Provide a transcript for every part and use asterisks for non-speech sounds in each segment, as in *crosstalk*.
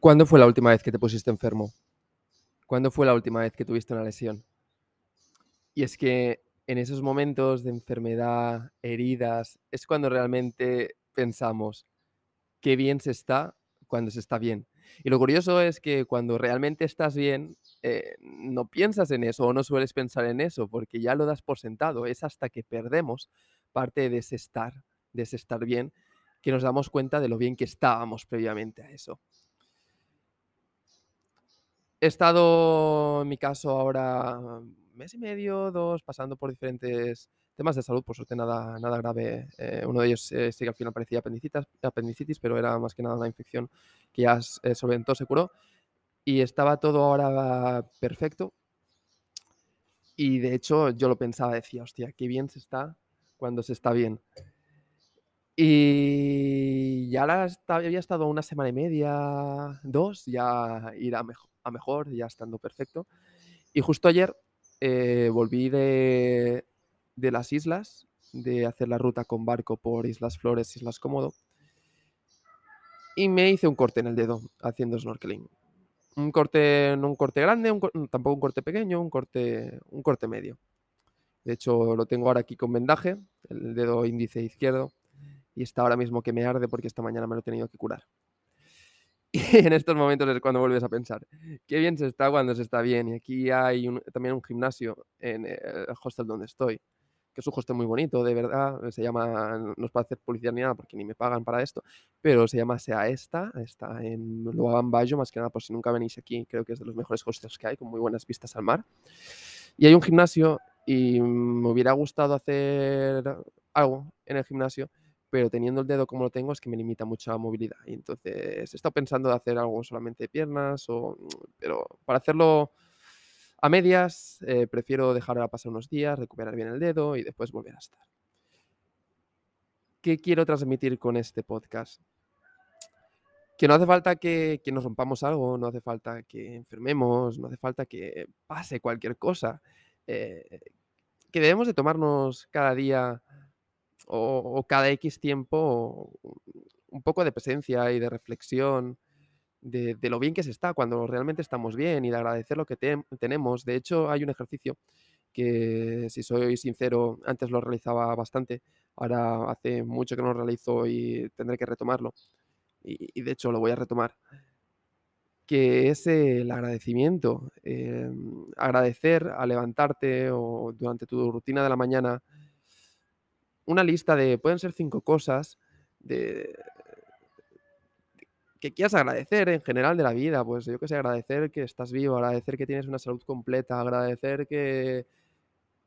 ¿Cuándo fue la última vez que te pusiste enfermo? ¿Cuándo fue la última vez que tuviste una lesión? Y es que en esos momentos de enfermedad, heridas, es cuando realmente pensamos qué bien se está cuando se está bien. Y lo curioso es que cuando realmente estás bien, eh, no piensas en eso o no sueles pensar en eso porque ya lo das por sentado. Es hasta que perdemos parte de ese estar, de ese estar bien, que nos damos cuenta de lo bien que estábamos previamente a eso. He estado, en mi caso, ahora un mes y medio, dos, pasando por diferentes temas de salud, por suerte nada, nada grave. Eh, uno de ellos eh, sí que al final parecía apendicitis, pero era más que nada una infección que ya eh, solventó, se curó. Y estaba todo ahora perfecto. Y de hecho yo lo pensaba, decía, hostia, qué bien se está cuando se está bien. Y ya la, había estado una semana y media, dos, ya mejor a mejor, ya estando perfecto. Y justo ayer eh, volví de, de las islas, de hacer la ruta con barco por Islas Flores, Islas Cómodo, y me hice un corte en el dedo haciendo snorkeling. Un corte, no un corte grande, tampoco un corte pequeño, un corte, un corte medio. De hecho, lo tengo ahora aquí con vendaje, el dedo índice izquierdo, y está ahora mismo que me arde porque esta mañana me lo he tenido que curar. *laughs* Y en estos momentos es cuando vuelves a pensar, qué bien se está cuando se está bien. Y aquí hay también un gimnasio en el hostel donde estoy, que es un hostel muy bonito, de verdad. Se llama, no es para hacer publicidad ni nada porque ni me pagan para esto, pero se llama Sea Esta, está en Luaban Bayo, más que nada por si nunca venís aquí, creo que es de los mejores hostels que hay, con muy buenas vistas al mar. Y hay un gimnasio y me hubiera gustado hacer algo en el gimnasio pero teniendo el dedo como lo tengo es que me limita mucha movilidad. Y entonces he estado pensando de hacer algo solamente de piernas, o, *tsk* pero para hacerlo a medias eh, prefiero dejar pasar unos días, recuperar bien el dedo y después volver a estar. ¿Qué quiero transmitir con este podcast? Que no hace falta que, nos rompamos algo, no hace falta que enfermemos, no hace falta que pase cualquier cosa. Eh, que debemos de tomarnos cada día o, cada X tiempo un poco de presencia y de reflexión de, lo bien que se está cuando realmente estamos bien y de agradecer lo que tenemos. De hecho, hay un ejercicio que, si soy sincero, antes lo realizaba bastante, ahora hace mucho que no lo realizo y tendré que retomarlo. Y, de hecho lo voy a retomar que es el agradecimiento. Em, agradecer a levantarte o durante tu rutina de la mañana, una lista de, pueden ser cinco cosas de, que quieras agradecer en general de la vida. Pues yo que sé, agradecer que estás vivo, agradecer que tienes una salud completa, agradecer que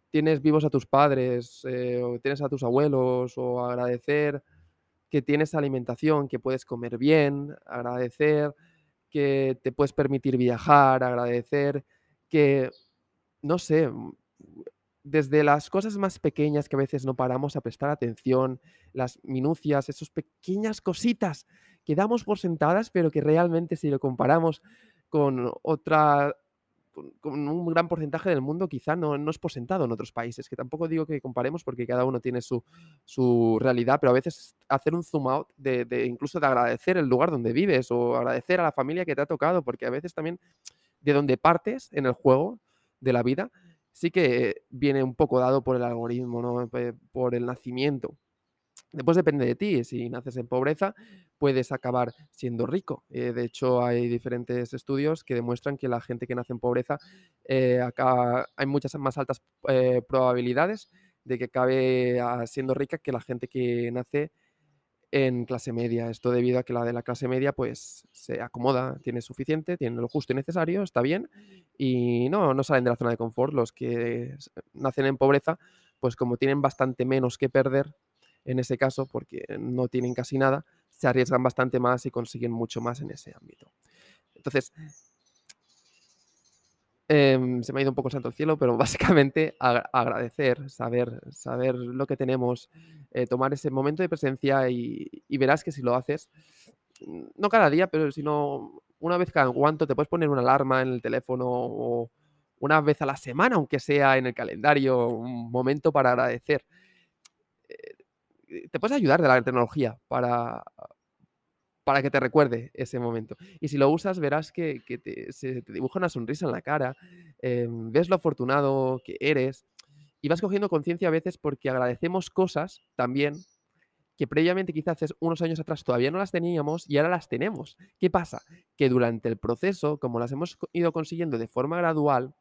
tienes vivos a tus padres, eh, o tienes a tus abuelos, o agradecer que tienes alimentación, que puedes comer bien, agradecer que te puedes permitir viajar, agradecer que, no sé, desde las cosas más pequeñas que a veces no paramos a prestar atención, las minucias, esas pequeñas cositas que damos por sentadas, pero que realmente si lo comparamos con otra, con, un gran porcentaje del mundo, quizá no, no, es por sentado en otros países, que tampoco digo que comparemos porque cada uno tiene su, su realidad, pero a veces hacer un zoom out de, de, incluso de agradecer el lugar donde vives o agradecer a la familia que te ha tocado, porque a veces también de donde partes en el juego de la vida, sí que viene un poco dado por el algoritmo, ¿no? por el nacimiento. Después depende de ti, si naces en pobreza, puedes acabar siendo rico. Eh, de hecho, hay diferentes estudios que demuestran que la gente que nace en pobreza, eh, hay muchas más altas eh, probabilidades de que acabe ah, siendo rica que la gente que nace en clase media. Esto debido a que la de la clase media pues se acomoda, tiene suficiente, tiene lo justo y necesario, está bien y no, no salen de la zona de confort. Los que nacen en pobreza pues como tienen bastante menos que perder en ese caso porque no tienen casi nada, se arriesgan bastante más y consiguen mucho más en ese ámbito. Entonces, Em, se me ha ido un poco santo el cielo, pero *laughs* básicamente agradecer, saber, saber lo que tenemos, eh, tomar ese momento de presencia y, verás que si lo haces, no cada día, pero sino una vez cada cuanto te puedes poner una alarma en el teléfono o una vez a la semana, aunque sea en el calendario, un momento para agradecer. Eh, te puedes ayudar de la tecnología para, para que te recuerde ese momento. Y si lo usas, verás que, se te dibuja una sonrisa en la cara, em, ves lo afortunado que eres y vas cogiendo conciencia a veces porque agradecemos cosas también que previamente quizás hace unos años atrás todavía no las teníamos y ahora las tenemos. ¿Qué pasa? Que durante el proceso, como las hemos ido consiguiendo de forma gradual,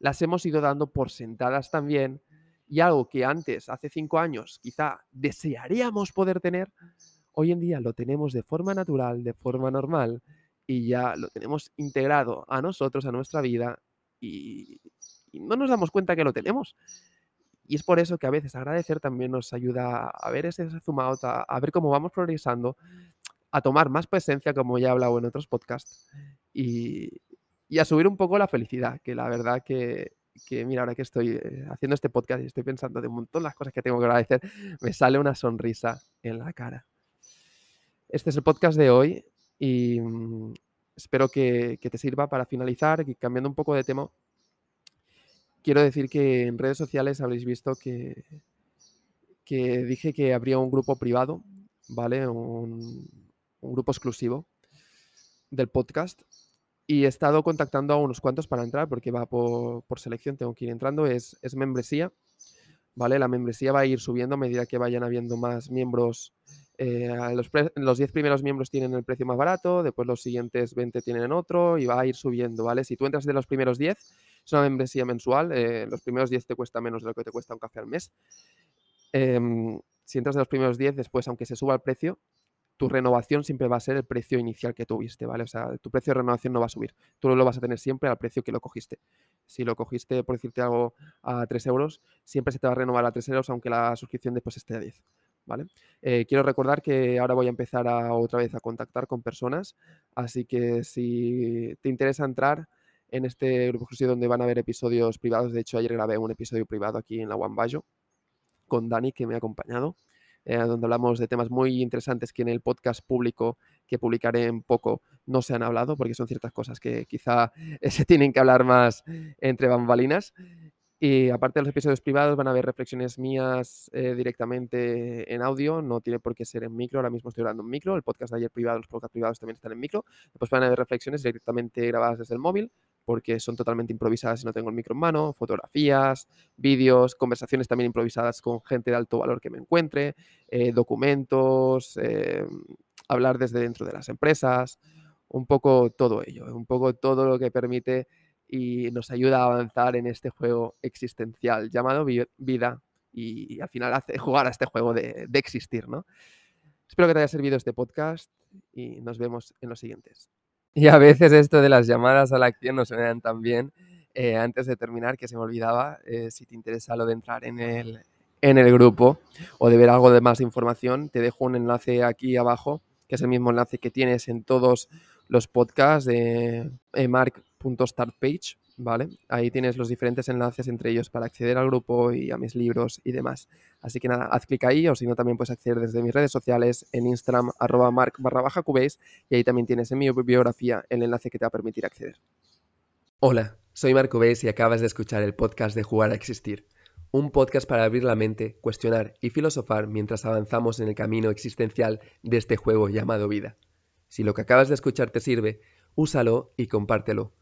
las hemos ido dando por sentadas también y algo que antes, hace cinco años, quizá desearíamos poder tener, hoy en día lo tenemos de forma natural, de forma normal y ya lo tenemos integrado a nosotros, a nuestra vida y, no nos damos cuenta que lo tenemos. Y es por eso que a veces agradecer también nos ayuda a ver ese zoom a, ver cómo vamos progresando, a tomar más presencia, como ya he hablado en otros podcasts, y, a subir un poco la felicidad, que la verdad que, mira, ahora que estoy eh, haciendo este podcast y estoy pensando de un montón las cosas que tengo que agradecer, me sale una sonrisa en la cara. Este es el podcast de hoy y mm, espero que, te sirva para finalizar cambiando un poco de tema quiero decir que en redes sociales habréis visto que, dije que habría un grupo privado, ¿vale? Un, grupo exclusivo del podcast. Y he estado contactando a unos cuantos para entrar porque va por, selección, tengo que ir entrando. Es, es, membresía, ¿vale? La membresía va a ir subiendo a medida que vayan habiendo más miembros. Eh, los, los 10 primeros miembros tienen el precio más barato, después los siguientes 20 tienen otro y va a ir subiendo, ¿vale? Si tú entras de los primeros 10, es una membresía mensual. Eh, los primeros 10 te cuesta menos de lo que te cuesta un café al mes. Em, si entras de los primeros 10, después, aunque se suba el precio, tu renovación siempre va a ser el precio inicial que tuviste, ¿vale? O sea, tu precio de renovación no va a subir. Tú lo vas a tener siempre al precio que lo cogiste. Si lo cogiste, por decirte algo, a 3 euros, siempre se te va a renovar a 3 euros, aunque la suscripción después esté a 10. ¿Vale? Eh, quiero recordar que ahora voy a empezar a, otra vez a contactar con personas, así que si te interesa entrar, en este grupo exclusivo donde van a haber episodios privados. De hecho, ayer grabé un episodio privado aquí en la One con Dani, que me ha acompañado, eh, donde hablamos de temas muy interesantes que en el podcast público que publicaré en poco no se han hablado, porque son ciertas cosas que quizá *laughs* se tienen que hablar más entre bambalinas. Y aparte de los episodios privados, van a haber reflexiones mías eh, directamente en audio, no tiene por qué ser en micro, ahora mismo estoy grabando en micro, el podcast de ayer privado, los podcasts privados también están en micro, después van a haber reflexiones directamente grabadas desde el móvil, porque son totalmente improvisadas y no tengo el micro en mano, fotografías, vídeos, conversaciones también improvisadas con gente de alto valor que me encuentre, eh, documentos, eh, hablar desde dentro de las empresas, un poco todo ello, un poco todo lo que permite y nos ayuda a avanzar en este juego existencial llamado vida y, al final hace jugar a este juego de, de existir, ¿no? Espero que te haya servido este podcast y nos vemos en los siguientes. *laughs* Y a veces esto de las llamadas a la acción no suenan tan bien. Eh, antes de terminar, que se me olvidaba, eh, si te interesa lo de entrar en el, en el grupo o de ver algo de más información, te dejo un enlace aquí abajo, que es el mismo enlace que tienes en todos los podcasts de mark.startpage, ¿vale? Ahí tienes los diferentes enlaces entre ellos para acceder al grupo y a mis libros y demás. Así que nada, haz clic ahí o si no también puedes acceder desde mis redes sociales en Instagram arroba mark barra y ahí también tienes en mi biografía el enlace que te va a permitir acceder. Hola, soy Marco Beis y acabas de escuchar el podcast de Jugar a Existir. Un podcast para abrir la mente, cuestionar y filosofar mientras avanzamos en el camino existencial de este juego llamado vida. Si lo que acabas de escuchar te sirve, úsalo y compártelo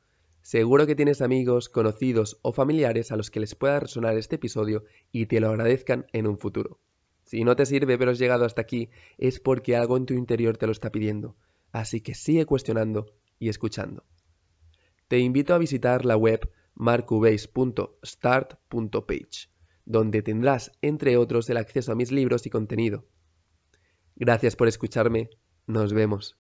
Seguro que tienes amigos, conocidos o familiares a los que les pueda resonar este episodio y te lo agradezcan en un futuro. Si no te sirve pero has llegado hasta aquí, es porque algo en tu interior te lo está pidiendo. Así que sigue cuestionando y escuchando. Te invito a visitar la web marcubase.start.page, donde tendrás, entre otros, el acceso a mis libros y contenido. Gracias por escucharme. Nos vemos.